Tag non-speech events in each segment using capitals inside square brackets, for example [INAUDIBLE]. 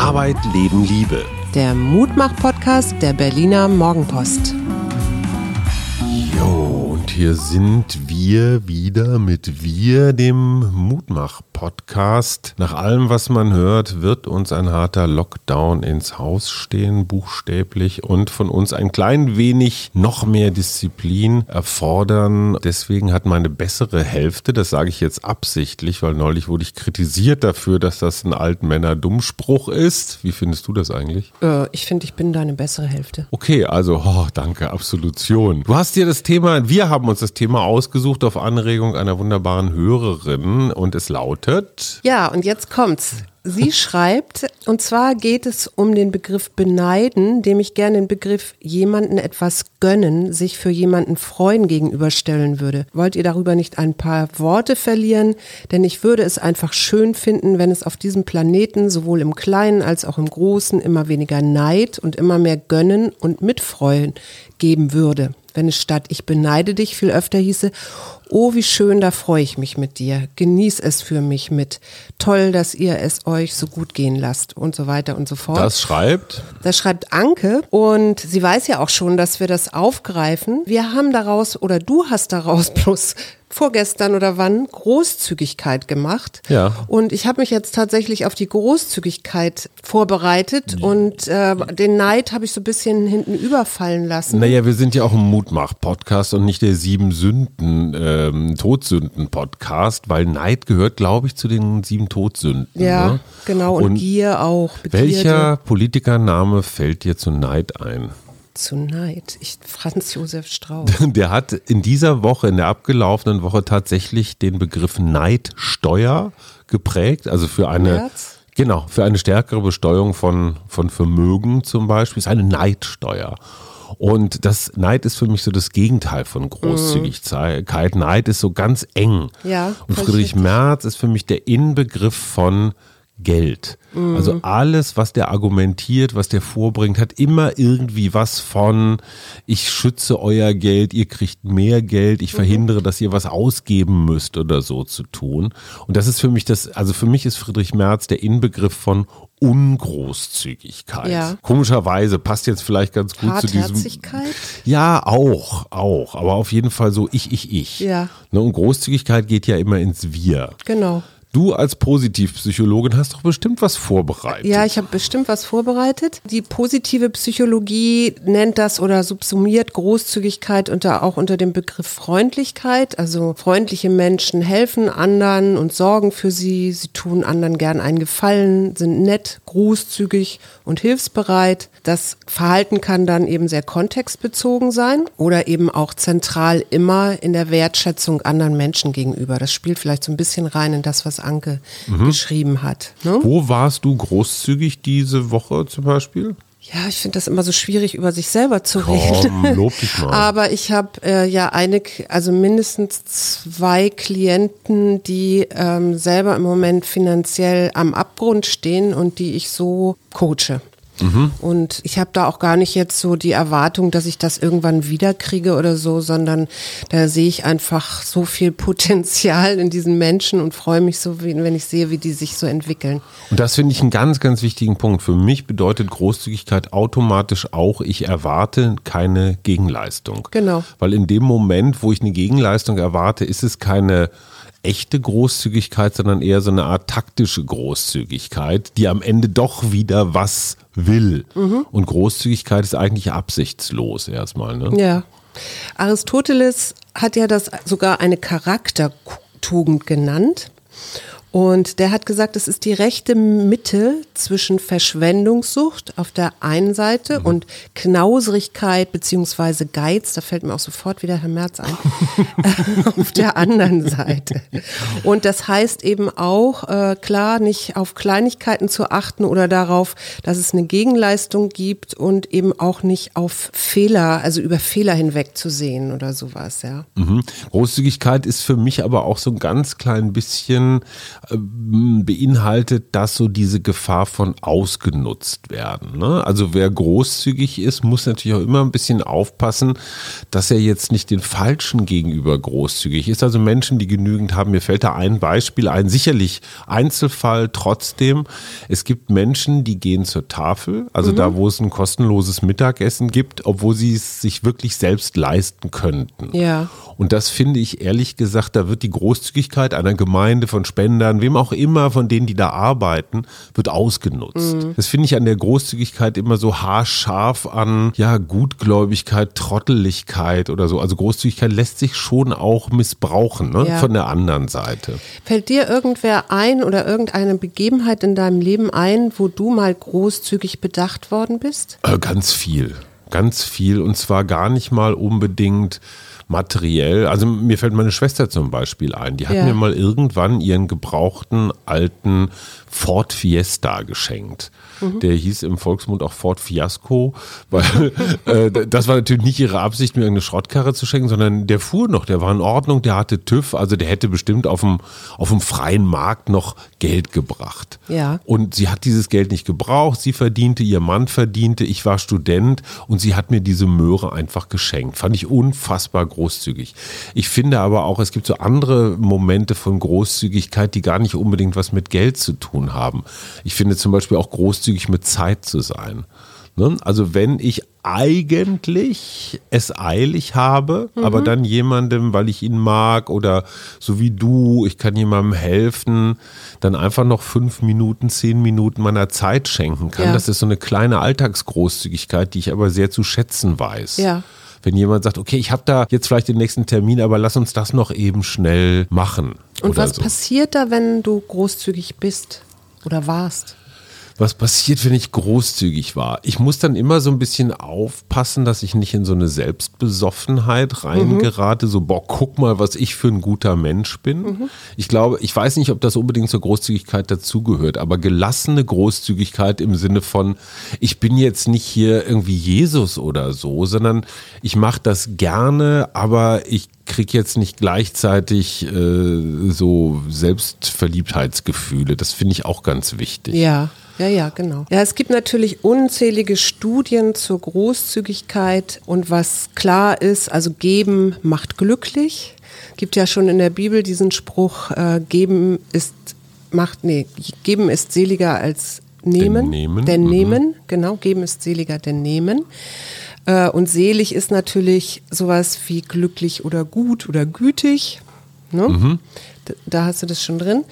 Arbeit, Leben, Liebe. Der Mutmach-Podcast der Berliner Morgenpost. Jo, und hier sind wir wieder mit Wir, dem Mutmach-Podcast. Nach allem, was man hört, wird uns ein harter Lockdown ins Haus stehen, buchstäblich, und von uns ein klein wenig noch mehr Disziplin erfordern. Deswegen hat meine bessere Hälfte, das sage ich jetzt absichtlich, weil neulich wurde ich kritisiert dafür, dass das ein Altmänner-Dummspruch ist. Wie findest du das eigentlich? Äh, ich finde, ich bin deine bessere Hälfte. Okay, also, oh, danke, Absolution. Du hast dir das Thema, wir haben uns das Thema ausgesucht auf Anregung einer wunderbaren Hörerin und es lautet. Ja, und jetzt kommt's. Sie [LAUGHS] schreibt, und zwar geht es um den Begriff beneiden, dem ich gerne den Begriff jemanden etwas gönnen, sich für jemanden freuen gegenüberstellen würde. Wollt ihr darüber nicht ein paar Worte verlieren? Denn ich würde es einfach schön finden, wenn es auf diesem Planeten sowohl im Kleinen als auch im Großen immer weniger Neid und immer mehr Gönnen und Mitfreuen geben würde wenn es statt Ich beneide dich viel öfter hieße, oh, wie schön, da freue ich mich mit dir, genieß es für mich mit, toll, dass ihr es euch so gut gehen lasst und so weiter und so fort. Das schreibt? Das schreibt Anke und sie weiß ja auch schon, dass wir das aufgreifen. Wir haben daraus, oder du hast daraus [LAUGHS] bloß vorgestern oder wann Großzügigkeit gemacht. Ja. Und ich habe mich jetzt tatsächlich auf die Großzügigkeit vorbereitet ja. und äh, den Neid habe ich so ein bisschen hinten überfallen lassen. Naja, wir sind ja auch ein Mutmach-Podcast und nicht der sieben Sünden, ähm, Todsünden-Podcast, weil Neid gehört, glaube ich, zu den sieben Todsünden. Ja, ne? genau. Und, und Gier auch. Begierde. Welcher Politikername fällt dir zu Neid ein? Zu Neid. Ich, Franz Josef Strauß. [LAUGHS] Der hat in dieser Woche, in der abgelaufenen Woche tatsächlich den Begriff Neidsteuer geprägt. Also für eine. März? Genau, für eine stärkere Besteuerung von, von Vermögen zum Beispiel ist eine Neidsteuer. Und das Neid ist für mich so das Gegenteil von Großzügigkeit. Mhm. Neid ist so ganz eng. Ja, Und Friedrich Merz ist für mich der Inbegriff von Geld. Mhm. Also alles, was der argumentiert, was der vorbringt, hat immer irgendwie was von, ich schütze euer Geld, ihr kriegt mehr Geld, ich mhm. verhindere, dass ihr was ausgeben müsst oder so zu tun. Und das ist für mich das, also für mich ist Friedrich Merz der Inbegriff von Ungroßzügigkeit. Ja. Komischerweise passt jetzt vielleicht ganz gut zu diesem. Ja, auch, auch. Aber auf jeden Fall so ich, ich, ich. Ja. Ne, und Großzügigkeit geht ja immer ins Wir. Genau. Du als Positivpsychologin hast doch bestimmt was vorbereitet. Ja, ich habe bestimmt was vorbereitet. Die positive Psychologie nennt das oder subsumiert Großzügigkeit unter, auch unter dem Begriff Freundlichkeit. Also freundliche Menschen helfen anderen und sorgen für sie. Sie tun anderen gern einen Gefallen, sind nett, großzügig und hilfsbereit. Das Verhalten kann dann eben sehr kontextbezogen sein oder eben auch zentral immer in der Wertschätzung anderen Menschen gegenüber. Das spielt vielleicht so ein bisschen rein in das, was Anke mhm. geschrieben hat. Ne? Wo warst du großzügig diese Woche zum Beispiel? Ja, ich finde das immer so schwierig, über sich selber zu Komm, reden. Lob dich mal. Aber ich habe äh, ja eine, also mindestens zwei Klienten, die ähm, selber im Moment finanziell am Abgrund stehen und die ich so coache. Mhm. Und ich habe da auch gar nicht jetzt so die Erwartung, dass ich das irgendwann wiederkriege oder so, sondern da sehe ich einfach so viel [LAUGHS] Potenzial in diesen Menschen und freue mich so, wenn ich sehe, wie die sich so entwickeln. Und das finde ich einen ganz, ganz wichtigen Punkt. Für mich bedeutet Großzügigkeit automatisch auch, ich erwarte keine Gegenleistung. Genau. Weil in dem Moment, wo ich eine Gegenleistung erwarte, ist es keine echte Großzügigkeit, sondern eher so eine Art taktische Großzügigkeit, die am Ende doch wieder was will. Mhm. Und Großzügigkeit ist eigentlich absichtslos erstmal. Ne? Ja. Aristoteles hat ja das sogar eine Charaktertugend genannt. Und der hat gesagt, es ist die rechte Mitte zwischen Verschwendungssucht auf der einen Seite mhm. und Knauserigkeit beziehungsweise Geiz, da fällt mir auch sofort wieder Herr Merz ein, [LAUGHS] [LAUGHS] auf der anderen Seite. Und das heißt eben auch, äh, klar, nicht auf Kleinigkeiten zu achten oder darauf, dass es eine Gegenleistung gibt und eben auch nicht auf Fehler, also über Fehler hinweg zu sehen oder sowas, ja. Mhm. Großzügigkeit ist für mich aber auch so ein ganz klein bisschen beinhaltet das so diese Gefahr von ausgenutzt werden. Ne? Also wer großzügig ist, muss natürlich auch immer ein bisschen aufpassen, dass er jetzt nicht den Falschen gegenüber großzügig ist. Also Menschen, die genügend haben, mir fällt da ein Beispiel ein, sicherlich Einzelfall trotzdem. Es gibt Menschen, die gehen zur Tafel, also mhm. da, wo es ein kostenloses Mittagessen gibt, obwohl sie es sich wirklich selbst leisten könnten. Ja. Und das finde ich ehrlich gesagt, da wird die Großzügigkeit einer Gemeinde von Spendern, wem auch immer von denen, die da arbeiten, wird ausgenutzt. Mhm. Das finde ich an der Großzügigkeit immer so haarscharf an, ja, Gutgläubigkeit, Trotteligkeit oder so. Also Großzügigkeit lässt sich schon auch missbrauchen, ne? Ja. von der anderen Seite. Fällt dir irgendwer ein oder irgendeine Begebenheit in deinem Leben ein, wo du mal großzügig bedacht worden bist? Äh, ganz viel. Ganz viel und zwar gar nicht mal unbedingt materiell. Also mir fällt meine Schwester zum Beispiel ein. Die hat ja. mir mal irgendwann ihren gebrauchten alten Ford Fiesta geschenkt. Mhm. Der hieß im Volksmund auch Ford Fiasco, [LAUGHS] weil äh, das war natürlich nicht ihre Absicht, mir irgendeine Schrottkarre zu schenken, sondern der fuhr noch, der war in Ordnung, der hatte TÜV, also der hätte bestimmt auf dem, auf dem freien Markt noch Geld gebracht. Ja. Und sie hat dieses Geld nicht gebraucht, sie verdiente, ihr Mann verdiente, ich war Student und sie hat mir diese Möhre einfach geschenkt. Fand ich unfassbar großzügig. Ich finde aber auch, es gibt so andere Momente von Großzügigkeit, die gar nicht unbedingt was mit Geld zu tun haben. Ich finde zum Beispiel auch großzügig mit Zeit zu sein. Ne? Also wenn ich eigentlich es eilig habe, mhm. aber dann jemandem, weil ich ihn mag oder so wie du, ich kann jemandem helfen, dann einfach noch fünf Minuten, zehn Minuten meiner Zeit schenken kann. Ja. Das ist so eine kleine Alltagsgroßzügigkeit, die ich aber sehr zu schätzen weiß. Ja wenn jemand sagt, okay, ich habe da jetzt vielleicht den nächsten Termin, aber lass uns das noch eben schnell machen. Und was so. passiert da, wenn du großzügig bist oder warst? Was passiert, wenn ich großzügig war? Ich muss dann immer so ein bisschen aufpassen, dass ich nicht in so eine Selbstbesoffenheit reingerate, mhm. so, boah, guck mal, was ich für ein guter Mensch bin. Mhm. Ich glaube, ich weiß nicht, ob das unbedingt zur Großzügigkeit dazugehört, aber gelassene Großzügigkeit im Sinne von, ich bin jetzt nicht hier irgendwie Jesus oder so, sondern ich mache das gerne, aber ich kriege jetzt nicht gleichzeitig äh, so Selbstverliebtheitsgefühle. Das finde ich auch ganz wichtig. Ja. Ja, ja, genau. Ja, es gibt natürlich unzählige Studien zur Großzügigkeit und was klar ist, also geben macht glücklich. Gibt ja schon in der Bibel diesen Spruch, äh, geben ist macht nee, geben ist seliger als nehmen. Denn nehmen, denn mhm. nehmen genau, geben ist seliger denn nehmen. Äh, und selig ist natürlich sowas wie glücklich oder gut oder gütig. Ne? Mhm da hast du das schon drin.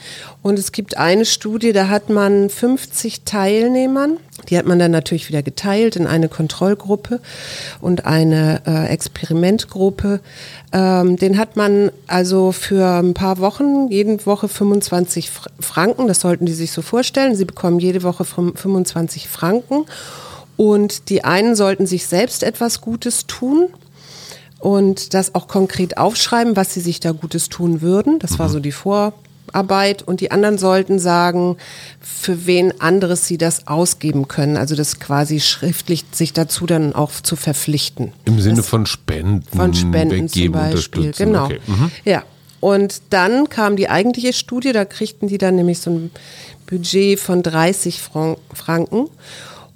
Und es gibt eine Studie, da hat man 50 Teilnehmern, die hat man dann natürlich wieder geteilt in eine Kontrollgruppe und eine äh, Experimentgruppe. Ähm, den hat man also für ein paar Wochen, jede Woche 25 Franken, das sollten die sich so vorstellen. Sie bekommen jede Woche 25 Franken. Und die einen sollten sich selbst etwas Gutes tun und das auch konkret aufschreiben, was sie sich da Gutes tun würden. Das mhm. war so die Vorarbeit. Und die anderen sollten sagen, für wen anderes sie das ausgeben können. Also das quasi schriftlich sich dazu dann auch zu verpflichten. Im Sinne das von Spenden. Von Spenden zum Beispiel. Genau. Okay. Mhm. Ja. Und dann kam die eigentliche Studie, da kriegten die dann nämlich so ein Budget von 30 Franken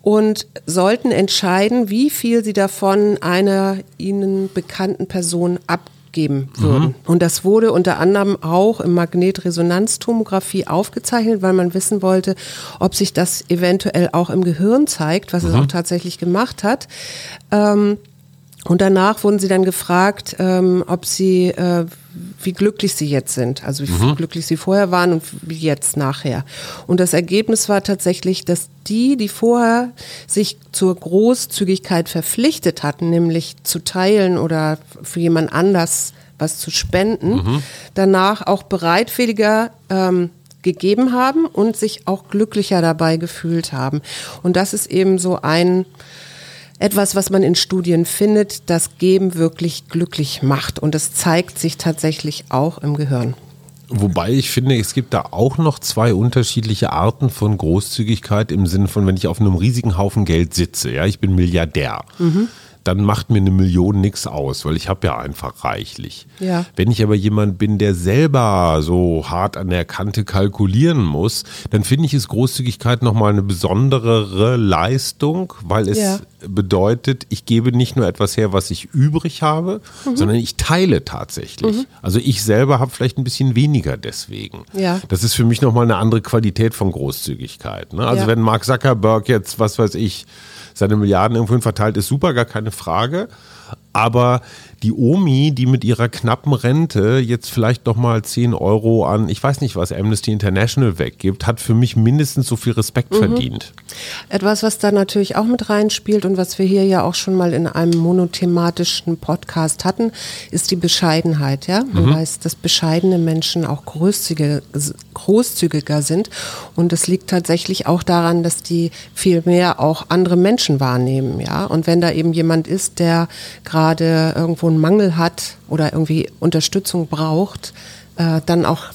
und sollten entscheiden, wie viel sie davon einer ihnen bekannten Person abgeben würden. Mhm. Und das wurde unter anderem auch im Magnetresonanztomographie aufgezeichnet, weil man wissen wollte, ob sich das eventuell auch im Gehirn zeigt, was mhm. es auch tatsächlich gemacht hat. Ähm, und danach wurden sie dann gefragt, ähm, ob sie, äh, wie glücklich sie jetzt sind, also wie mhm. glücklich sie vorher waren und wie jetzt nachher. Und das Ergebnis war tatsächlich, dass die, die vorher sich zur Großzügigkeit verpflichtet hatten, nämlich zu teilen oder für jemand anders was zu spenden, mhm. danach auch bereitwilliger ähm, gegeben haben und sich auch glücklicher dabei gefühlt haben. Und das ist eben so ein etwas, was man in Studien findet, das Geben wirklich glücklich macht. Und das zeigt sich tatsächlich auch im Gehirn. Wobei ich finde, es gibt da auch noch zwei unterschiedliche Arten von Großzügigkeit im Sinne von, wenn ich auf einem riesigen Haufen Geld sitze, ja, ich bin Milliardär. Mhm dann macht mir eine Million nichts aus, weil ich habe ja einfach reichlich. Ja. Wenn ich aber jemand bin, der selber so hart an der Kante kalkulieren muss, dann finde ich es Großzügigkeit nochmal eine besondere Leistung, weil es Ja. Bedeutet, ich gebe nicht nur etwas her, was ich übrig habe, Mhm. sondern ich teile tatsächlich. Also ich selber habe vielleicht ein bisschen weniger deswegen. Ja. Das ist für mich nochmal eine andere Qualität von Großzügigkeit. Ne? Also Ja. wenn Mark Zuckerberg jetzt, was weiß ich, seine Milliarden irgendwohin verteilt, ist super, gar keine Frage. Aber die Omi, die mit ihrer knappen Rente jetzt vielleicht noch mal 10 Euro an, ich weiß nicht, was Amnesty International weggibt, hat für mich mindestens so viel Respekt verdient. Etwas, was da natürlich auch mit reinspielt und was wir hier ja auch schon mal in einem monothematischen Podcast hatten, ist die Bescheidenheit. Ja? Man weiß, dass bescheidene Menschen auch großzügiger, großzügiger sind. Und das liegt tatsächlich auch daran, dass die viel mehr auch andere Menschen wahrnehmen. Ja? Und wenn da eben jemand ist, der gerade irgendwo einen Mangel hat oder irgendwie Unterstützung braucht, äh, dann auch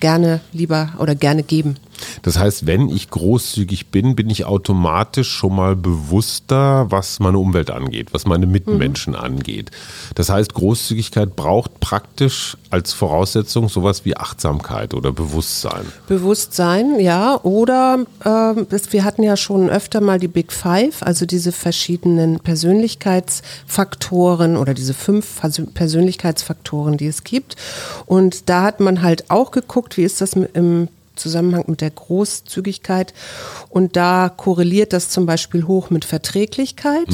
gerne lieber oder gerne geben. Das heißt, wenn ich großzügig bin, bin ich automatisch schon mal bewusster, was meine Umwelt angeht, was meine Mitmenschen angeht. Das heißt, Großzügigkeit braucht praktisch als Voraussetzung sowas wie Achtsamkeit oder Bewusstsein. Bewusstsein, ja. Oder ähm, das, wir hatten ja schon öfter mal die Big Five, also diese verschiedenen Persönlichkeitsfaktoren oder diese fünf Persö- Persönlichkeitsfaktoren, die es gibt. Und da hat man halt auch geguckt, wie ist das mit, im Zusammenhang mit der Großzügigkeit. Und da korreliert das zum Beispiel hoch mit Verträglichkeit,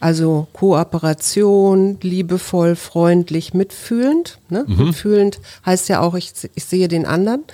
also Kooperation, liebevoll, freundlich, mitfühlend. Ne? Mitfühlend heißt ja auch, ich, ich sehe den anderen.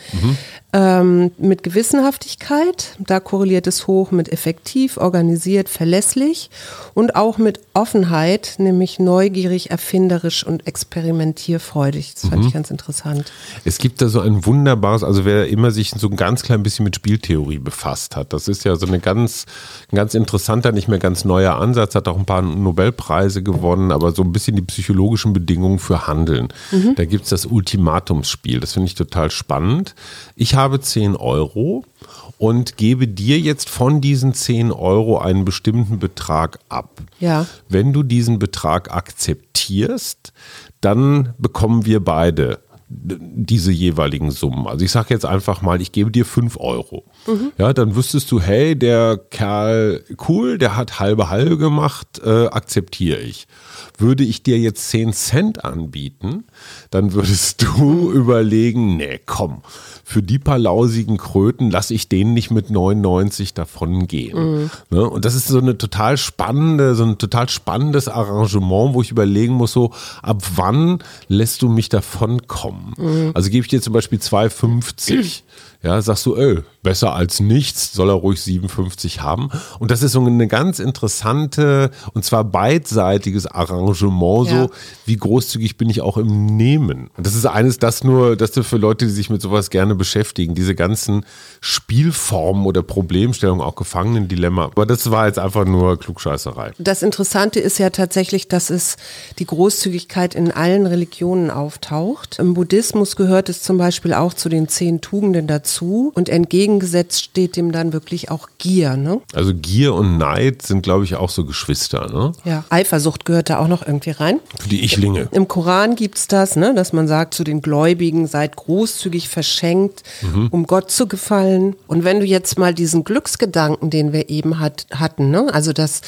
Ähm, mit Gewissenhaftigkeit, da korreliert es hoch mit effektiv, organisiert, verlässlich und auch mit Offenheit, nämlich neugierig, erfinderisch und experimentierfreudig. Das fand ich ganz interessant. Es gibt da so ein wunderbares, also wer immer sich so ein ganz klein bisschen mit Spieltheorie befasst hat, das ist ja so eine ganz, ein ganz interessanter, nicht mehr ganz neuer Ansatz, hat auch ein paar Nobelpreise gewonnen, aber so ein bisschen die psychologischen Bedingungen für Handeln. Da gibt es das Ultimatumsspiel, das finde ich total spannend. Ich habe 10 Euro und gebe dir jetzt von diesen 10 Euro einen bestimmten Betrag ab. Ja. Wenn du diesen Betrag akzeptierst, dann bekommen wir beide diese jeweiligen Summen. Also ich sage jetzt einfach mal, ich gebe dir 5 Euro. Ja, dann wüsstest du, hey, der Kerl, cool, der hat halbe halbe gemacht, äh, akzeptiere ich. Würde ich dir jetzt 10 Cent anbieten, dann würdest du [LAUGHS] überlegen, nee, komm, für die paar lausigen Kröten lasse ich den nicht mit 99 davon gehen. Ne? Und das ist so eine total spannende, so ein total spannendes Arrangement, wo ich überlegen muss, so, ab wann lässt du mich davon kommen? Also gebe ich dir zum Beispiel 2,50. Ja, sagst du, ey, besser als nichts, soll er ruhig 57 haben. Und das ist so eine ganz interessante und zwar beidseitiges Arrangement, Ja. so wie großzügig bin ich auch im Nehmen. Und das ist eines, das nur, das nur für Leute, die sich mit sowas gerne beschäftigen, diese ganzen Spielformen oder Problemstellungen, auch Gefangenen-Dilemma. Aber das war jetzt einfach nur Klugscheißerei. Das Interessante ist ja tatsächlich, dass es die Großzügigkeit in allen Religionen auftaucht. Im Buddhismus gehört es zum Beispiel auch zu den zehn Tugenden dazu und entgegengesetzt steht dem dann wirklich auch Gier. Ne? Also Gier und Neid sind, glaube ich, auch so Geschwister, ne? Ja. Eifersucht gehört da auch noch irgendwie rein. Für die Ichlinge. Im Koran gibt es das, ne, dass man sagt zu den Gläubigen, seid großzügig verschenkt, um Gott zu gefallen. Und wenn du jetzt mal diesen Glücksgedanken, den wir eben hat, hatten, ne, also dass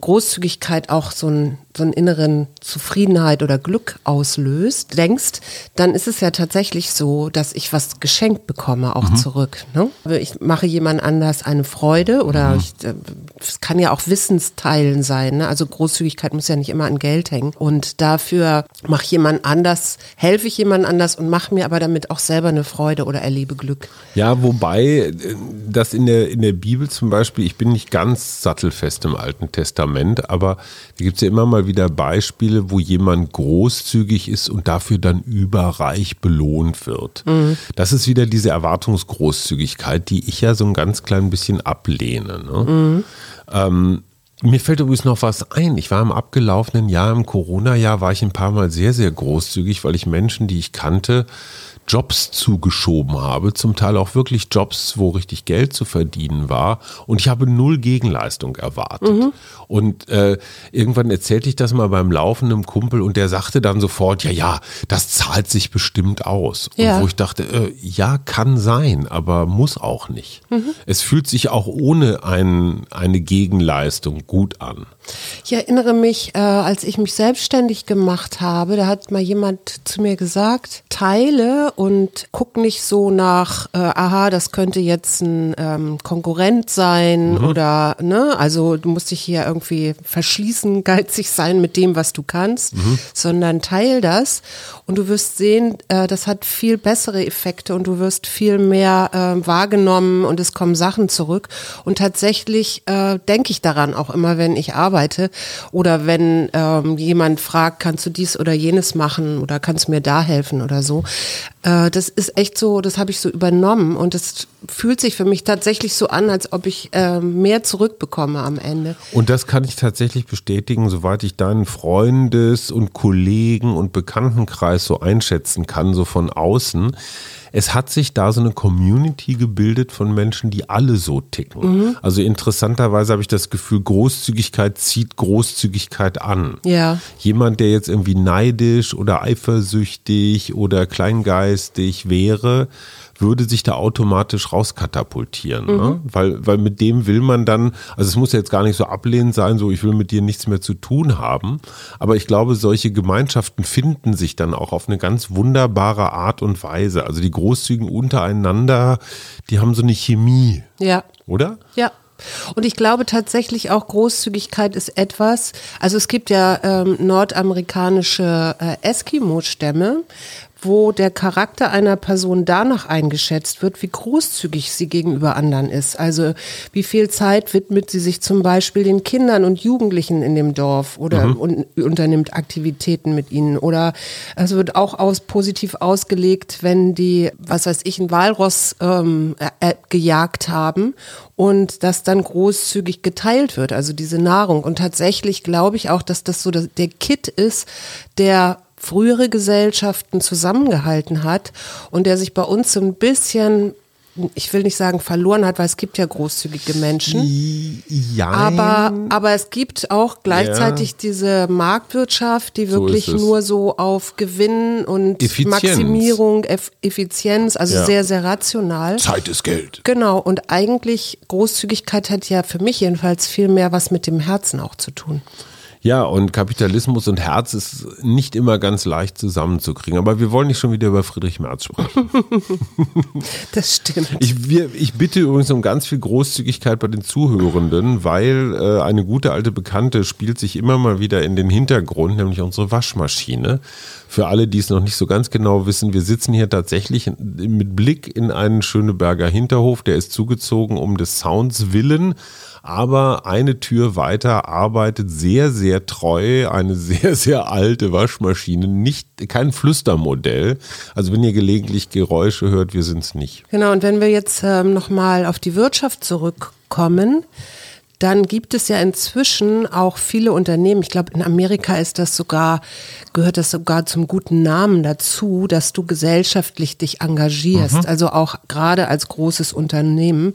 Großzügigkeit auch so, ein, so einen inneren Zufriedenheit oder Glück auslöst, denkst, dann ist es ja tatsächlich so, dass ich was geschenkt bekomme, auch zurück. Ne? Ich mache jemand anders eine Freude oder ich, äh, es kann ja auch Wissensteilen sein. Ne? Also Großzügigkeit muss ja nicht immer an Geld hängen. Und dafür mache ich jemand anders, helfe ich jemand anders und mache mir aber damit auch selber eine Freude oder erlebe Glück. Ja, wobei äh, das in der, in der Bibel zum Beispiel, ich bin nicht ganz sattelfest im Alten Testament, aber da gibt es ja immer mal wieder Beispiele, wo jemand großzügig ist und dafür dann überreich belohnt wird. Das ist wieder diese Erwartungsgroßzügigkeit, die ich ja so ein ganz klein bisschen ablehne. Ne? Ähm, mir fällt übrigens noch was ein. Ich war im abgelaufenen Jahr, im Corona-Jahr, war ich ein paar Mal sehr, sehr großzügig, weil ich Menschen, die ich kannte, Jobs zugeschoben habe, zum Teil auch wirklich Jobs, wo richtig Geld zu verdienen war. Und ich habe null Gegenleistung erwartet. Mhm. Und äh, irgendwann erzählte ich das mal beim Laufen einem Kumpel und der sagte dann sofort, ja, ja, das zahlt sich bestimmt aus. Ja. Und wo ich dachte, äh, ja, kann sein, aber muss auch nicht. Mhm. Es fühlt sich auch ohne ein, eine Gegenleistung gut an. Ich erinnere mich, äh, als ich mich selbstständig gemacht habe, da hat mal jemand zu mir gesagt, teile und guck nicht so nach, äh, aha, das könnte jetzt ein ähm, Konkurrent sein mhm. oder, ne, also du musst dich hier irgendwie verschließen, [LAUGHS] geizig sein mit dem, was du kannst, mhm. sondern teil das und du wirst sehen, äh, das hat viel bessere Effekte und du wirst viel mehr äh, wahrgenommen und es kommen Sachen zurück und tatsächlich äh, denke ich daran auch immer, wenn ich arbeite arbeite oder wenn ähm, jemand fragt, kannst du dies oder jenes machen oder kannst du mir da helfen oder so. Äh, das ist echt so, das habe ich so übernommen und es fühlt sich für mich tatsächlich so an, als ob ich äh, mehr zurückbekomme am Ende. Und das kann ich tatsächlich bestätigen, soweit ich deinen Freundes- und Kollegen- und Bekanntenkreis so einschätzen kann, so von außen es hat sich da so eine Community gebildet von Menschen, die alle so ticken. Mhm. Also interessanterweise habe ich das Gefühl, Großzügigkeit zieht Großzügigkeit an. Ja. Jemand, der jetzt irgendwie neidisch oder eifersüchtig oder kleingeistig wäre, würde sich da automatisch rauskatapultieren. Ne? Mhm. Ne? Weil, weil mit dem will man dann, also es muss jetzt gar nicht so ablehnend sein, so ich will mit dir nichts mehr zu tun haben. Aber ich glaube, solche Gemeinschaften finden sich dann auch auf eine ganz wunderbare Art und Weise. Also die Großzügen untereinander, die haben so eine Chemie. Ja. Oder? Ja. Und ich glaube tatsächlich auch Großzügigkeit ist etwas, also es gibt ja ähm, nordamerikanische äh, Eskimo-Stämme, wo der Charakter einer Person danach eingeschätzt wird, wie großzügig sie gegenüber anderen ist. Also wie viel Zeit widmet sie sich zum Beispiel den Kindern und Jugendlichen in dem Dorf oder mhm. un unternimmt Aktivitäten mit ihnen. Oder es wird auch aus, positiv ausgelegt, wenn die, was weiß ich, ein Walross ähm, äh, gejagt haben und das dann großzügig geteilt wird, also diese Nahrung. Und tatsächlich glaube ich auch, dass das so der Kit ist, der frühere Gesellschaften zusammengehalten hat und der sich bei uns so ein bisschen ich will nicht sagen verloren hat, weil es gibt ja großzügige Menschen. Ja. Aber, aber es gibt auch gleichzeitig ja. diese Marktwirtschaft, die wirklich so nur so auf Gewinn und Effizienz. Maximierung, Effizienz, also ja. sehr, sehr rational. Zeit ist Geld. Genau. Und eigentlich Großzügigkeit hat ja für mich jedenfalls viel mehr was mit dem Herzen auch zu tun. Ja, und Kapitalismus und Herz ist nicht immer ganz leicht zusammenzukriegen. Aber wir wollen nicht schon wieder über Friedrich Merz sprechen. [LAUGHS] das stimmt. Ich, wir, ich bitte übrigens um ganz viel Großzügigkeit bei den Zuhörenden, weil äh, eine gute alte Bekannte spielt sich immer mal wieder in den Hintergrund, nämlich unsere Waschmaschine. Für alle, die es noch nicht so ganz genau wissen, wir sitzen hier tatsächlich mit Blick in einen Schöneberger Hinterhof. Der ist zugezogen um des Sounds willen aber eine Tür weiter arbeitet sehr, sehr treu eine [LAUGHS] sehr, sehr alte Waschmaschine, nicht kein Flüstermodell. Also wenn ihr gelegentlich Geräusche hört, wir sind es nicht. Genau, und wenn wir jetzt ähm, nochmal auf die Wirtschaft zurückkommen, dann gibt es ja inzwischen auch viele Unternehmen. Ich glaube, in Amerika ist das sogar, gehört das sogar zum guten Namen dazu, dass du gesellschaftlich dich engagierst. Mhm. Also auch gerade als großes Unternehmen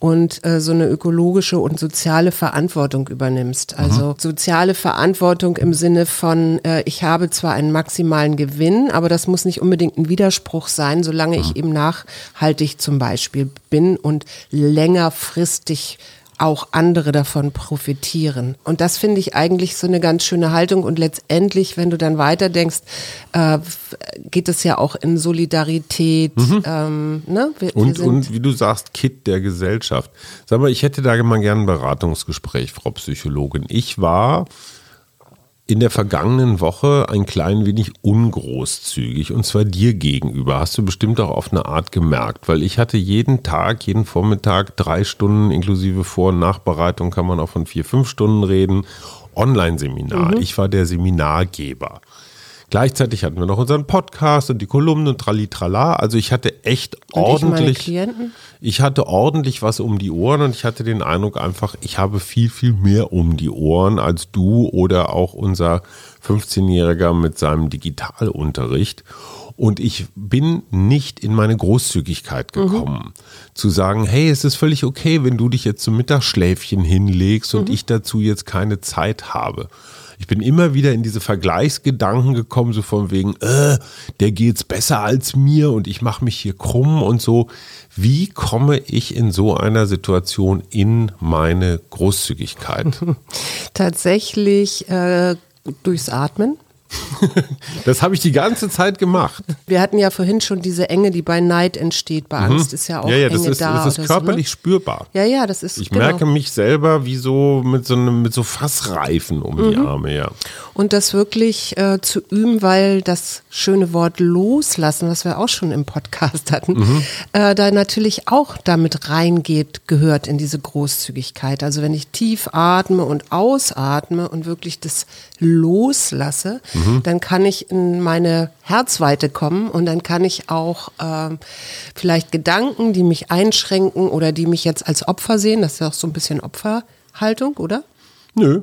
und äh, so eine ökologische und soziale Verantwortung übernimmst. Mhm. Also mhm. soziale Verantwortung im Sinne von, äh, ich habe zwar einen maximalen Gewinn, aber das muss nicht unbedingt ein Widerspruch sein, solange mhm. ich eben nachhaltig zum Beispiel bin und längerfristig auch andere davon profitieren. Und das finde ich eigentlich so eine ganz schöne Haltung. Und letztendlich, wenn du dann weiterdenkst, äh, geht es ja auch in Solidarität. Mhm. Ähm, ne? wir, und, wir und wie du sagst, Kit der Gesellschaft. Sag mal, ich hätte da mal gerne ein Beratungsgespräch, Frau Psychologin. Ich war in der vergangenen Woche ein klein wenig ungroßzügig und zwar dir gegenüber. Hast du bestimmt auch auf eine Art gemerkt, weil ich hatte jeden Tag, jeden Vormittag drei Stunden inklusive Vor- und Nachbereitung, kann man auch von vier, fünf Stunden reden, Online-Seminar. Mhm. Ich war der Seminargeber. Gleichzeitig hatten wir noch unseren Podcast und die Kolumnen und Tralitrala. Also ich hatte echt ich ordentlich. Klienten? Ich hatte ordentlich was um die Ohren und ich hatte den Eindruck einfach, ich habe viel, viel mehr um die Ohren als du oder auch unser 15-Jähriger mit seinem Digitalunterricht. Und ich bin nicht in meine Großzügigkeit gekommen, zu sagen, hey, es ist völlig okay, wenn du dich jetzt zum Mittagsschläfchen hinlegst und ich dazu jetzt keine Zeit habe. Ich bin immer wieder in diese Vergleichsgedanken gekommen, so von wegen, äh, der geht's besser als mir und ich mache mich hier krumm und so. Wie komme ich in so einer Situation in meine Großzügigkeit? [LAUGHS] Tatsächlich äh, durchs Atmen. [LAUGHS] Das habe ich die ganze Zeit gemacht. Wir hatten ja vorhin schon diese Enge, die bei Neid entsteht. Bei Angst ist ja auch Mhm. ja, ja, Enge das ist, da. das ist körperlich So, spürbar. ne? Ja, ja, das ist Ich genau. merke mich selber wie so mit so einem mit so Fassreifen um Mhm. die Arme, ja. Und das wirklich äh, zu üben, weil das schöne Wort loslassen, was wir auch schon im Podcast hatten, Mhm. äh, da natürlich auch damit reingeht, gehört in diese Großzügigkeit. Also wenn ich tief atme und ausatme und wirklich das loslasse, Mhm. Dann kann ich in meine Herzweite kommen und dann kann ich auch ähm, vielleicht Gedanken, die mich einschränken oder die mich jetzt als Opfer sehen, das ist ja auch so ein bisschen Opferhaltung, oder? Nö,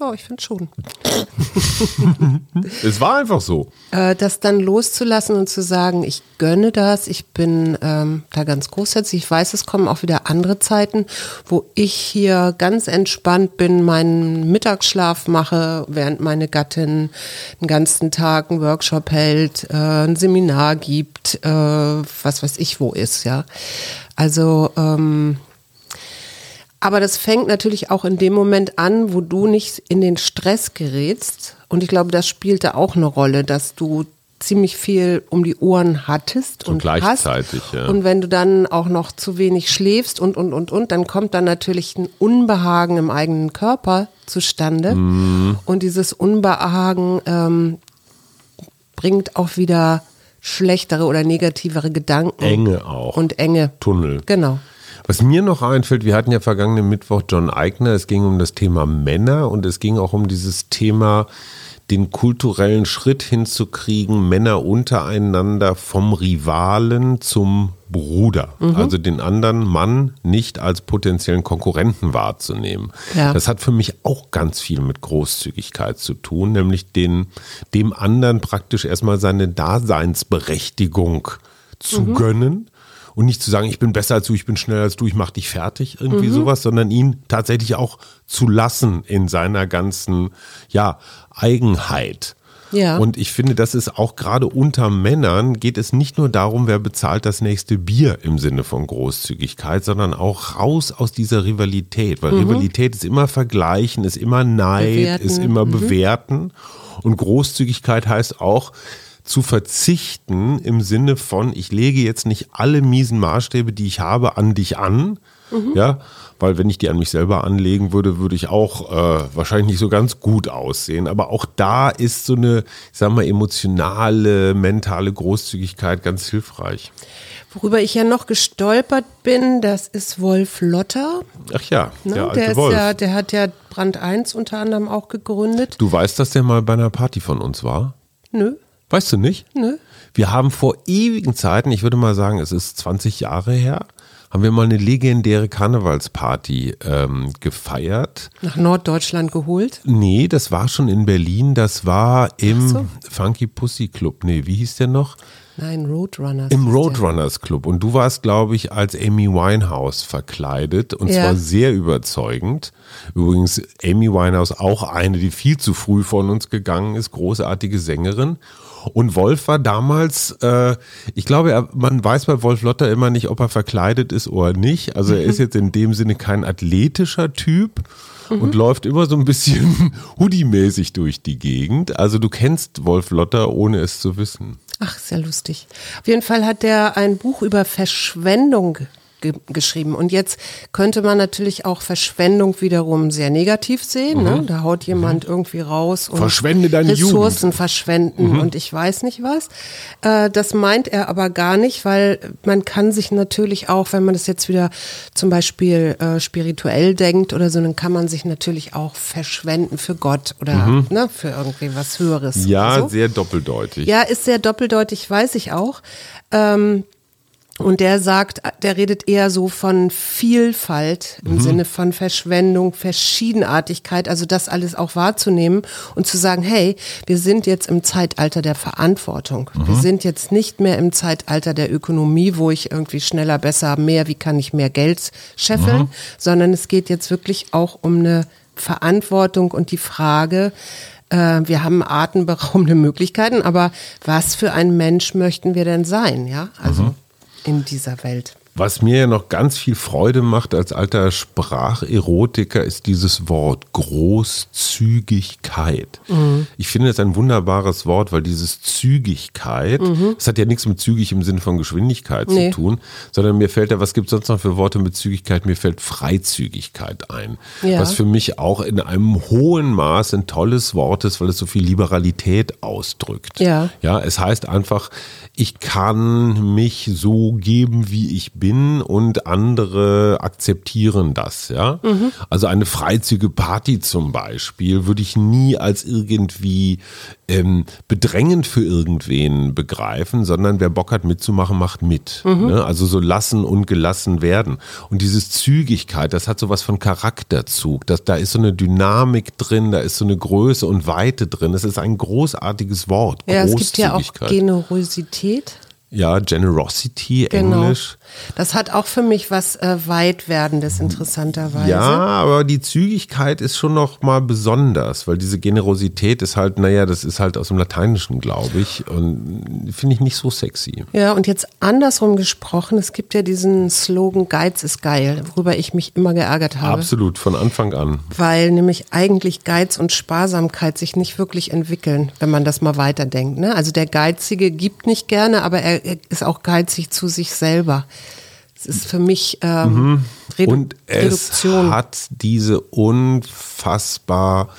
Ja, ich finde schon. [LAUGHS] es war einfach so. Äh, das dann loszulassen und zu sagen, ich gönne das, ich bin ähm, da ganz großherzig. Ich weiß, es kommen auch wieder andere Zeiten, wo ich hier ganz entspannt bin, meinen Mittagsschlaf mache, während meine Gattin den ganzen Tag einen Workshop hält, äh, ein Seminar gibt, äh, was weiß ich wo ist, ja. Also ähm, aber das fängt natürlich auch in dem Moment an, wo du nicht in den Stress gerätst. Und ich glaube, das spielte auch eine Rolle, dass du ziemlich viel um die Ohren hattest So und gleichzeitig, hast. ja. Und wenn du dann auch noch zu wenig schläfst und, und, und, und, dann kommt dann natürlich ein Unbehagen im eigenen Körper zustande. Mhm. Und dieses Unbehagen ähm, bringt auch wieder schlechtere oder negativere Gedanken. Enge auch. Und Enge. Tunnel. Genau. Was mir noch einfällt, wir hatten ja vergangenen Mittwoch John Eigner, es ging um das Thema Männer und es ging auch um dieses Thema, den kulturellen Schritt hinzukriegen, Männer untereinander vom Rivalen zum Bruder, also den anderen Mann nicht als potenziellen Konkurrenten wahrzunehmen. Ja. Das hat für mich auch ganz viel mit Großzügigkeit zu tun, nämlich den, dem anderen praktisch erstmal seine Daseinsberechtigung zu gönnen und nicht zu sagen, ich bin besser als du, ich bin schneller als du, ich mach dich fertig, irgendwie sowas, sondern ihn tatsächlich auch zu lassen in seiner ganzen, ja, Eigenheit. Ja. Und ich finde, das ist auch gerade unter Männern geht es nicht nur darum, wer bezahlt das nächste Bier im Sinne von Großzügigkeit, sondern auch raus aus dieser Rivalität. Weil Rivalität ist immer Vergleichen, ist immer Neid, Bewerten. ist immer Bewerten. Und Großzügigkeit heißt auch, zu verzichten im Sinne von, ich lege jetzt nicht alle miesen Maßstäbe, die ich habe, an dich an. Ja, weil wenn ich die an mich selber anlegen würde, würde ich auch äh, wahrscheinlich nicht so ganz gut aussehen. Aber auch da ist so eine, ich sag mal, emotionale, mentale Großzügigkeit ganz hilfreich. Worüber ich ja noch gestolpert bin, das ist Wolf Lotter. Ach ja, Ne? der alte der, ist Wolf. ja, der hat ja Brand 1 unter anderem auch gegründet. du weißt, dass der mal bei einer Party von uns war? Nö, Weißt du nicht? nö. Wir haben vor ewigen Zeiten, ich würde mal sagen, es ist 20 Jahre her, haben wir mal eine legendäre Karnevalsparty ähm, gefeiert. Nach Norddeutschland geholt. Nee, das war schon in Berlin. Das war im so. Funky Pussy Club. Nee, wie hieß der noch? Nein, Roadrunners. Im. Roadrunners Club. Und du warst, glaube ich, als Amy Winehouse verkleidet. Und Ja. zwar sehr überzeugend. Übrigens, Amy Winehouse auch eine, die viel zu früh von uns gegangen ist. Großartige Sängerin. Und Wolf war damals, äh, ich glaube, man weiß bei Wolf Lotter immer nicht, ob er verkleidet ist oder nicht. Also er ist jetzt in dem Sinne kein athletischer Typ und läuft immer so ein bisschen [LAUGHS] Hoodie-mäßig durch die Gegend. Also du kennst Wolf Lotter, ohne es zu wissen. Ach, sehr lustig. Auf jeden Fall hat der ein Buch über Verschwendung ge geschrieben. Und jetzt könnte man natürlich auch Verschwendung wiederum sehr negativ sehen. Ne? Da haut jemand irgendwie raus und Verschwende deine Ressourcen Jugend. verschwenden und ich weiß nicht was. Äh, das meint er aber gar nicht, weil man kann sich natürlich auch, wenn man das jetzt wieder zum Beispiel äh, spirituell denkt oder so, dann kann man sich natürlich auch verschwenden für Gott oder ne, für irgendwie was Höheres. Ja, so. sehr doppeldeutig. Ja, ist sehr doppeldeutig, weiß ich auch. Ähm, und der sagt, der redet eher so von Vielfalt im Sinne von Verschwendung, Verschiedenartigkeit, also das alles auch wahrzunehmen und zu sagen, hey, wir sind jetzt im Zeitalter der Verantwortung. Wir sind jetzt nicht mehr im Zeitalter der Ökonomie, wo ich irgendwie schneller, besser, mehr, wie kann ich mehr Geld scheffeln, sondern es geht jetzt wirklich auch um eine Verantwortung und die Frage, äh, wir haben atemberaubende [LAUGHS] Möglichkeiten, aber was für ein Mensch möchten wir denn sein, ja? Also in dieser Welt. Was mir ja noch ganz viel Freude macht als alter Spracherotiker, ist dieses Wort Großzügigkeit. Mhm. Ich finde das ein wunderbares Wort, weil dieses Zügigkeit, das hat ja nichts mit zügig im Sinne von Geschwindigkeit Mhm. Nee. zu tun, sondern mir fällt da, was gibt es sonst noch für Worte mit Zügigkeit? Mir fällt Freizügigkeit ein. Ja. Was für mich auch in einem hohen Maß ein tolles Wort ist, weil es so viel Liberalität ausdrückt. Ja. Ja, es heißt einfach, ich kann mich so geben, wie ich bin und andere akzeptieren das, ja. Also eine freizügige Party zum Beispiel würde ich nie als irgendwie ähm, bedrängend für irgendwen begreifen, sondern wer Bock hat mitzumachen, macht mit. Ne? Also so lassen und gelassen werden. Und dieses Zügigkeit, das hat sowas von Charakterzug. Das, da ist so eine Dynamik drin, da ist so eine Größe und Weite drin. Es ist ein großartiges Wort. Ja, es gibt ja auch. Generosität. Ja, Generosity, Genau. Englisch. Das hat auch für mich was äh, Weitwerdendes, interessanterweise. Ja, aber die Zügigkeit ist schon noch mal besonders, weil diese Generosität ist halt, naja, das ist halt aus dem Lateinischen, glaube ich, und finde ich nicht so sexy. Ja, und jetzt andersrum gesprochen, es gibt ja diesen Slogan Geiz ist geil, worüber ich mich immer geärgert habe. Absolut, von Anfang an. Weil nämlich eigentlich Geiz und Sparsamkeit sich nicht wirklich entwickeln, wenn man das mal weiterdenkt. Ne? Also der Geizige gibt nicht gerne, aber er er ist auch geizig zu sich selber. Es ist für mich ähm, Redu Und es Reduktion. hat diese unfassbar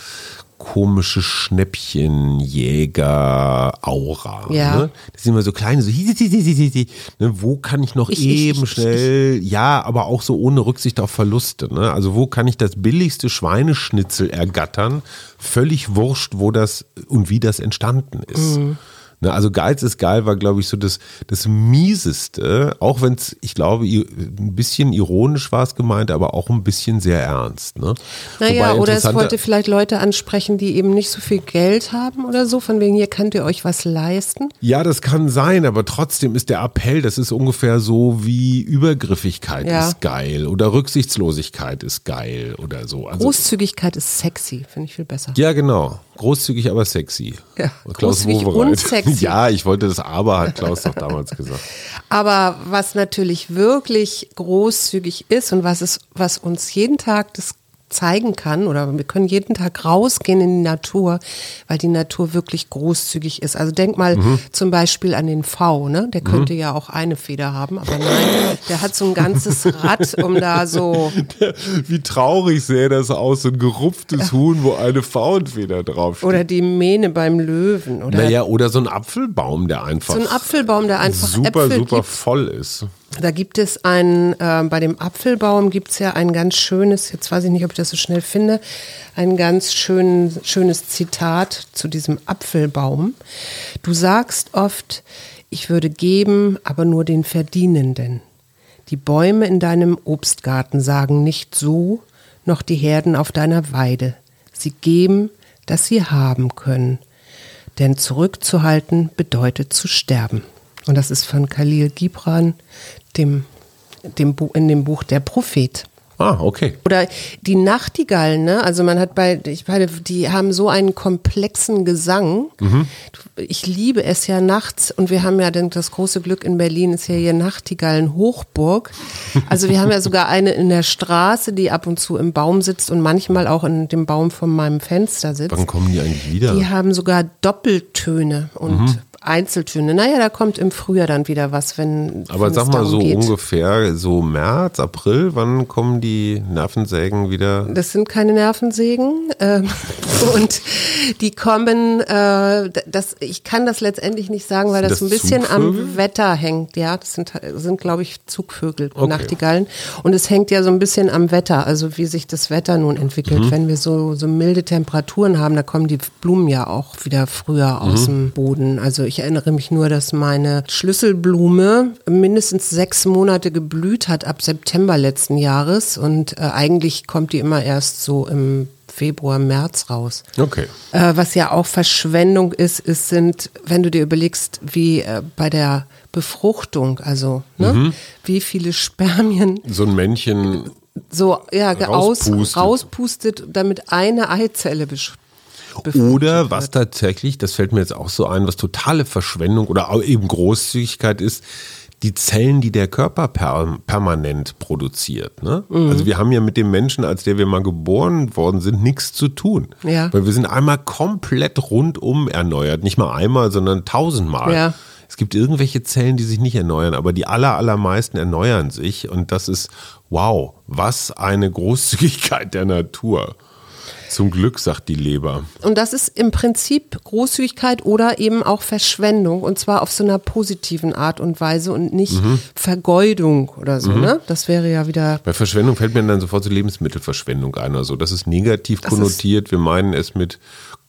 komische Schnäppchenjäger-Aura. Ja. Ne? Das sind immer so kleine, so hi, hi, ne? wo kann ich noch Ich, ich, eben ich, schnell, ja, aber auch so ohne Rücksicht auf Verluste. Ne? Also wo kann ich das billigste Schweineschnitzel ergattern? Völlig wurscht, wo das und wie das entstanden ist. Mhm. Ne, also Geiz ist geil war, glaube ich, so das, das Mieseste, auch wenn es, ich glaube, ein bisschen ironisch war es gemeint, aber auch ein bisschen sehr ernst. Ne? Naja, oder es wollte vielleicht Leute ansprechen, die eben nicht so viel Geld haben oder so, von wegen hier könnt ihr euch was leisten. Ja, das kann sein, aber trotzdem ist der Appell, das ist ungefähr so wie Übergriffigkeit Ja. ist geil oder Rücksichtslosigkeit ist geil oder so. Also, Großzügigkeit ist sexy, finde ich viel besser. ja, genau. Großzügig, aber sexy. Ja, Klaus großzügig Wowereit. und sexy. Ja, ich wollte das aber, hat Klaus doch damals gesagt. [LAUGHS] Aber was natürlich wirklich großzügig ist und was es, was uns jeden Tag das zeigen kann, oder wir können jeden Tag rausgehen in die Natur, weil die Natur wirklich großzügig ist. Also denk mal Mhm. zum Beispiel an den V, ne? Der könnte ja auch eine Feder haben, aber nein, der hat so ein ganzes Rad, um da so. [LAUGHS] Wie traurig sähe das aus, so ein gerupftes Huhn, wo eine Faunfeder draufsteht. Oder die Mähne beim Löwen. Oder Naja, oder so ein Apfelbaum, der einfach so ein Apfelbaum, der einfach super, Äpfel super voll ist. Da gibt es ein, äh, bei dem Apfelbaum gibt es ja ein ganz schönes, jetzt weiß ich nicht, ob ich das so schnell finde, ein ganz schön, schönes Zitat zu diesem Apfelbaum. Du sagst oft, ich würde geben, aber nur den Verdienenden. Die Bäume in deinem Obstgarten sagen nicht so, noch die Herden auf deiner Weide. Sie geben, dass sie haben können. Denn zurückzuhalten bedeutet zu sterben. Und das ist von Khalil Gibran, dem, dem Bu in dem Buch Der Prophet. Ah, okay. Oder die Nachtigallen, ne? Also man hat bei, ich meine, die haben so einen komplexen Gesang. Ich liebe es ja nachts und wir haben ja dann das große Glück in Berlin ist ja hier Nachtigallen Hochburg. Also wir haben ja sogar eine in der Straße, die ab und zu im Baum sitzt und manchmal auch in dem Baum von meinem Fenster sitzt. Wann kommen die eigentlich wieder? Die haben sogar Doppeltöne und Einzeltöne. Naja, da kommt im Frühjahr dann wieder was, wenn. Aber sag mal so geht. ungefähr, so März, April, wann kommen die Nervensägen wieder? Das sind keine Nervensägen. Ähm, [LAUGHS] und die kommen, äh, das, ich kann das letztendlich nicht sagen, weil das, das ein bisschen Zugvögel? am Wetter hängt. Ja, das sind, sind glaube ich, Zugvögel, Okay. Nachtigallen. Und es hängt ja so ein bisschen am Wetter, also wie sich das Wetter nun entwickelt. Mhm. Wenn wir so, so milde Temperaturen haben, da kommen die Blumen ja auch wieder früher Mhm. aus dem Boden. Also ich erinnere mich nur, dass meine Schlüsselblume mindestens sechs Monate geblüht hat ab September letzten Jahres. Und äh, eigentlich kommt die immer erst so im Februar, März raus. Okay. Äh, was ja auch Verschwendung ist, ist sind, wenn du dir überlegst, wie äh, bei der Befruchtung, also ne, Mhm. wie viele Spermien So ein Männchen so ja, ge- aus, Rauspustet. rauspustet, damit eine Eizelle Oder was tatsächlich, das fällt mir jetzt auch so ein, was totale Verschwendung oder eben Großzügigkeit ist, die Zellen, die der Körper per, permanent produziert. Ne? Mhm. Also wir haben ja mit dem Menschen, als der wir mal geboren worden sind, nichts zu tun. Ja. Weil wir sind einmal komplett rundum erneuert. Nicht mal einmal, sondern tausendmal. Ja. Es gibt irgendwelche Zellen, die sich nicht erneuern, aber die aller, allermeisten erneuern sich. Und das ist, wow, was eine Großzügigkeit der Natur. Zum Glück, sagt die Leber. Und das ist im Prinzip Großzügigkeit oder eben auch Verschwendung und zwar auf so einer positiven Art und Weise und nicht Mhm. Vergeudung oder so. Ne? Das wäre ja wieder Bei Verschwendung fällt mir dann sofort so Lebensmittelverschwendung ein oder so. Das ist negativ konnotiert. Wir meinen es mit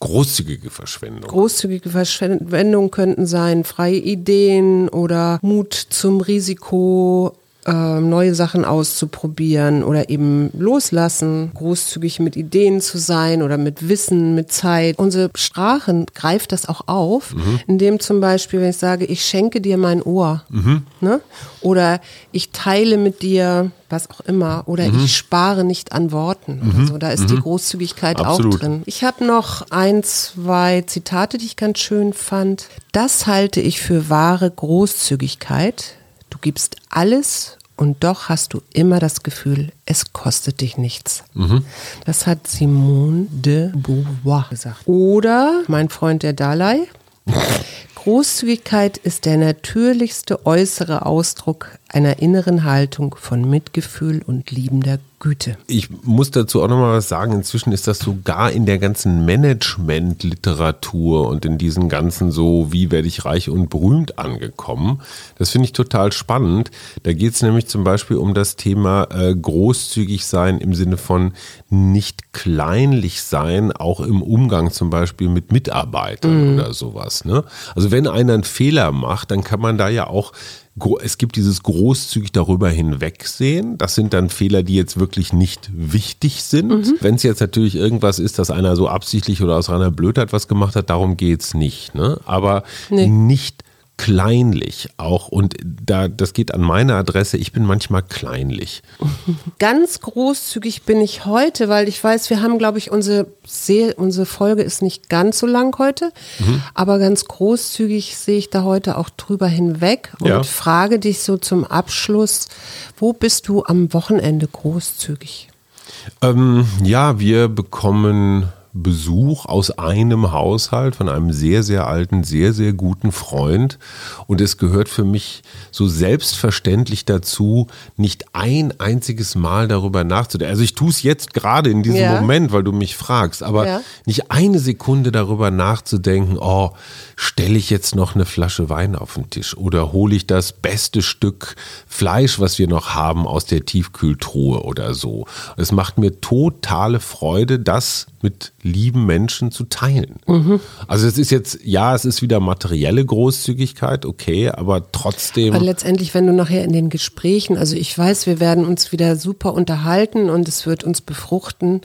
großzügige Verschwendung. großzügige Verschwendung könnten sein freie Ideen oder Mut zum Risiko, äh, neue Sachen auszuprobieren oder eben loslassen, großzügig mit Ideen zu sein oder mit Wissen, mit Zeit. Unsere Sprache greift das auch auf, indem zum Beispiel, wenn ich sage, ich schenke dir mein Ohr, ne? oder ich teile mit dir was auch immer, oder ich spare nicht an Worten. Oder so. Da ist die Großzügigkeit Absolut. auch drin. Ich habe noch ein, zwei Zitate, die ich ganz schön fand. Das halte ich für wahre Großzügigkeit. Du gibst alles und doch hast du immer das Gefühl, es kostet dich nichts. Das hat Simone de Beauvoir gesagt. Oder mein Freund der Dalai. [LAUGHS] Großzügigkeit ist der natürlichste äußere Ausdruck einer inneren Haltung von Mitgefühl und liebender Güte. Ich muss dazu auch nochmal was sagen. Inzwischen ist das sogar in der ganzen Management-Literatur und in diesen ganzen so, wie werde ich reich und berühmt angekommen. Das finde ich total spannend. Da geht es nämlich zum Beispiel um das Thema äh, großzügig sein im Sinne von nicht kleinlich sein, auch im Umgang zum Beispiel mit Mitarbeitern oder sowas. Ne? Also wenn einer einen Fehler macht, dann kann man da ja auch es gibt dieses großzügig darüber hinwegsehen. Das sind dann Fehler, die jetzt wirklich nicht wichtig sind. Wenn es jetzt natürlich irgendwas ist, dass einer so absichtlich oder aus reiner Blödheit was gemacht hat, darum geht's nicht. Ne? Aber Nee. nicht kleinlich auch. Und da, das geht an meine Adresse. Ich bin manchmal kleinlich. Ganz großzügig bin ich heute, weil ich weiß, wir haben, glaube ich, unsere, Se unsere Folge ist nicht ganz so lang heute, Mhm. aber ganz großzügig sehe ich da heute auch drüber hinweg und Ja. frage dich so zum Abschluss, wo bist du am Wochenende großzügig? Ähm, ja, wir bekommen Besuch aus einem Haushalt von einem sehr, sehr alten, sehr, sehr guten Freund. Und es gehört für mich so selbstverständlich dazu, nicht ein einziges Mal darüber nachzudenken. Also ich tue es jetzt gerade in diesem Ja. Moment, weil du mich fragst, aber Ja. nicht eine Sekunde darüber nachzudenken, oh, stelle ich jetzt noch eine Flasche Wein auf den Tisch oder hole ich das beste Stück Fleisch, was wir noch haben, aus der Tiefkühltruhe oder so. Es macht mir totale Freude, das mit lieben Menschen zu teilen. Also es ist jetzt, ja, es ist wieder materielle Großzügigkeit, okay, aber trotzdem. Weil letztendlich, wenn du nachher in den Gesprächen, also ich weiß, wir werden uns wieder super unterhalten und es wird uns befruchten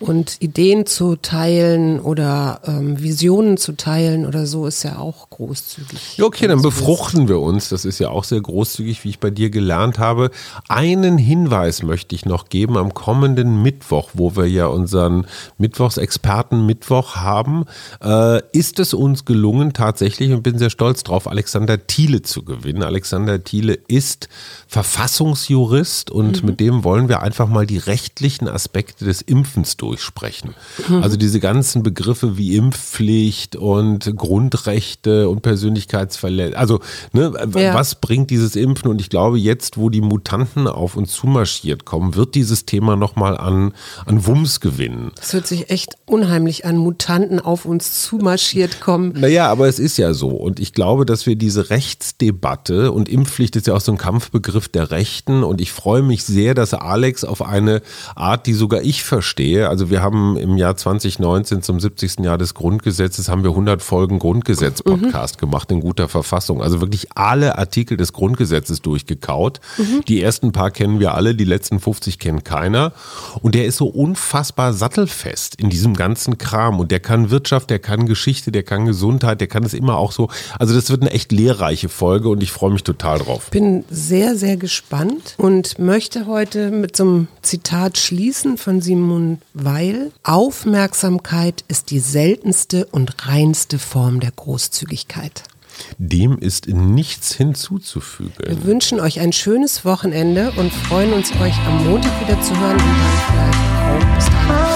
und Ideen zu teilen oder ähm, Visionen zu teilen oder so ist ja auch großzügig. Ja, okay, dann befruchten wir uns. Das ist ja auch sehr großzügig, wie ich bei dir gelernt habe. Einen Hinweis möchte ich noch geben am kommenden Mittwoch, wo wir ja unseren Mittwochsexperten Expertenmittwoch haben, äh, ist es uns gelungen, tatsächlich, und bin sehr stolz drauf, Alexander Thiele zu gewinnen. Alexander Thiele ist Verfassungsjurist und mhm. mit dem wollen wir einfach mal die rechtlichen Aspekte des Impfens durchsprechen. Mhm. Also diese ganzen Begriffe wie Impfpflicht und Grundrechte und Persönlichkeitsverletzung. Also, ne, ja. was bringt dieses Impfen? Und ich glaube, jetzt, wo die Mutanten auf uns zumarschiert kommen, wird dieses Thema nochmal an, an Wumms gewinnen. Das hört sich echt unheimlich an, Mutanten auf uns zumarschiert kommen. Naja, aber es ist ja so. Und ich glaube, dass wir diese Rechtsdebatte und Impfpflicht ist ja auch so ein Kampfbegriff der Rechten. Und ich freue mich sehr, dass Alex auf eine Art, die sogar ich verstehe, also wir haben im Jahr 2019 zum 70. Jahr des Grundgesetzes haben wir 100 Folgen Grundgesetz-Podcast mhm. gemacht in guter Verfassung. Also wirklich alle Artikel des Grundgesetzes durchgekaut. Mhm. Die ersten paar kennen wir alle, die letzten 50 kennt keiner. Und der ist so unfassbar sattelfest in diesem ganzen Kram. Und der kann Wirtschaft, der kann Geschichte, der kann Gesundheit, der kann es immer auch so. Also das wird eine echt lehrreiche Folge und ich freue mich total drauf. Bin sehr, sehr gespannt und möchte heute mit so einem Zitat schließen von Simon Weil. Aufmerksamkeit ist die seltenste und reinste Form der Großzügigkeit. Dem ist nichts hinzuzufügen. Wir wünschen euch ein schönes Wochenende und freuen uns, euch am Montag wieder zu hören und dann vielleicht auch bis dahin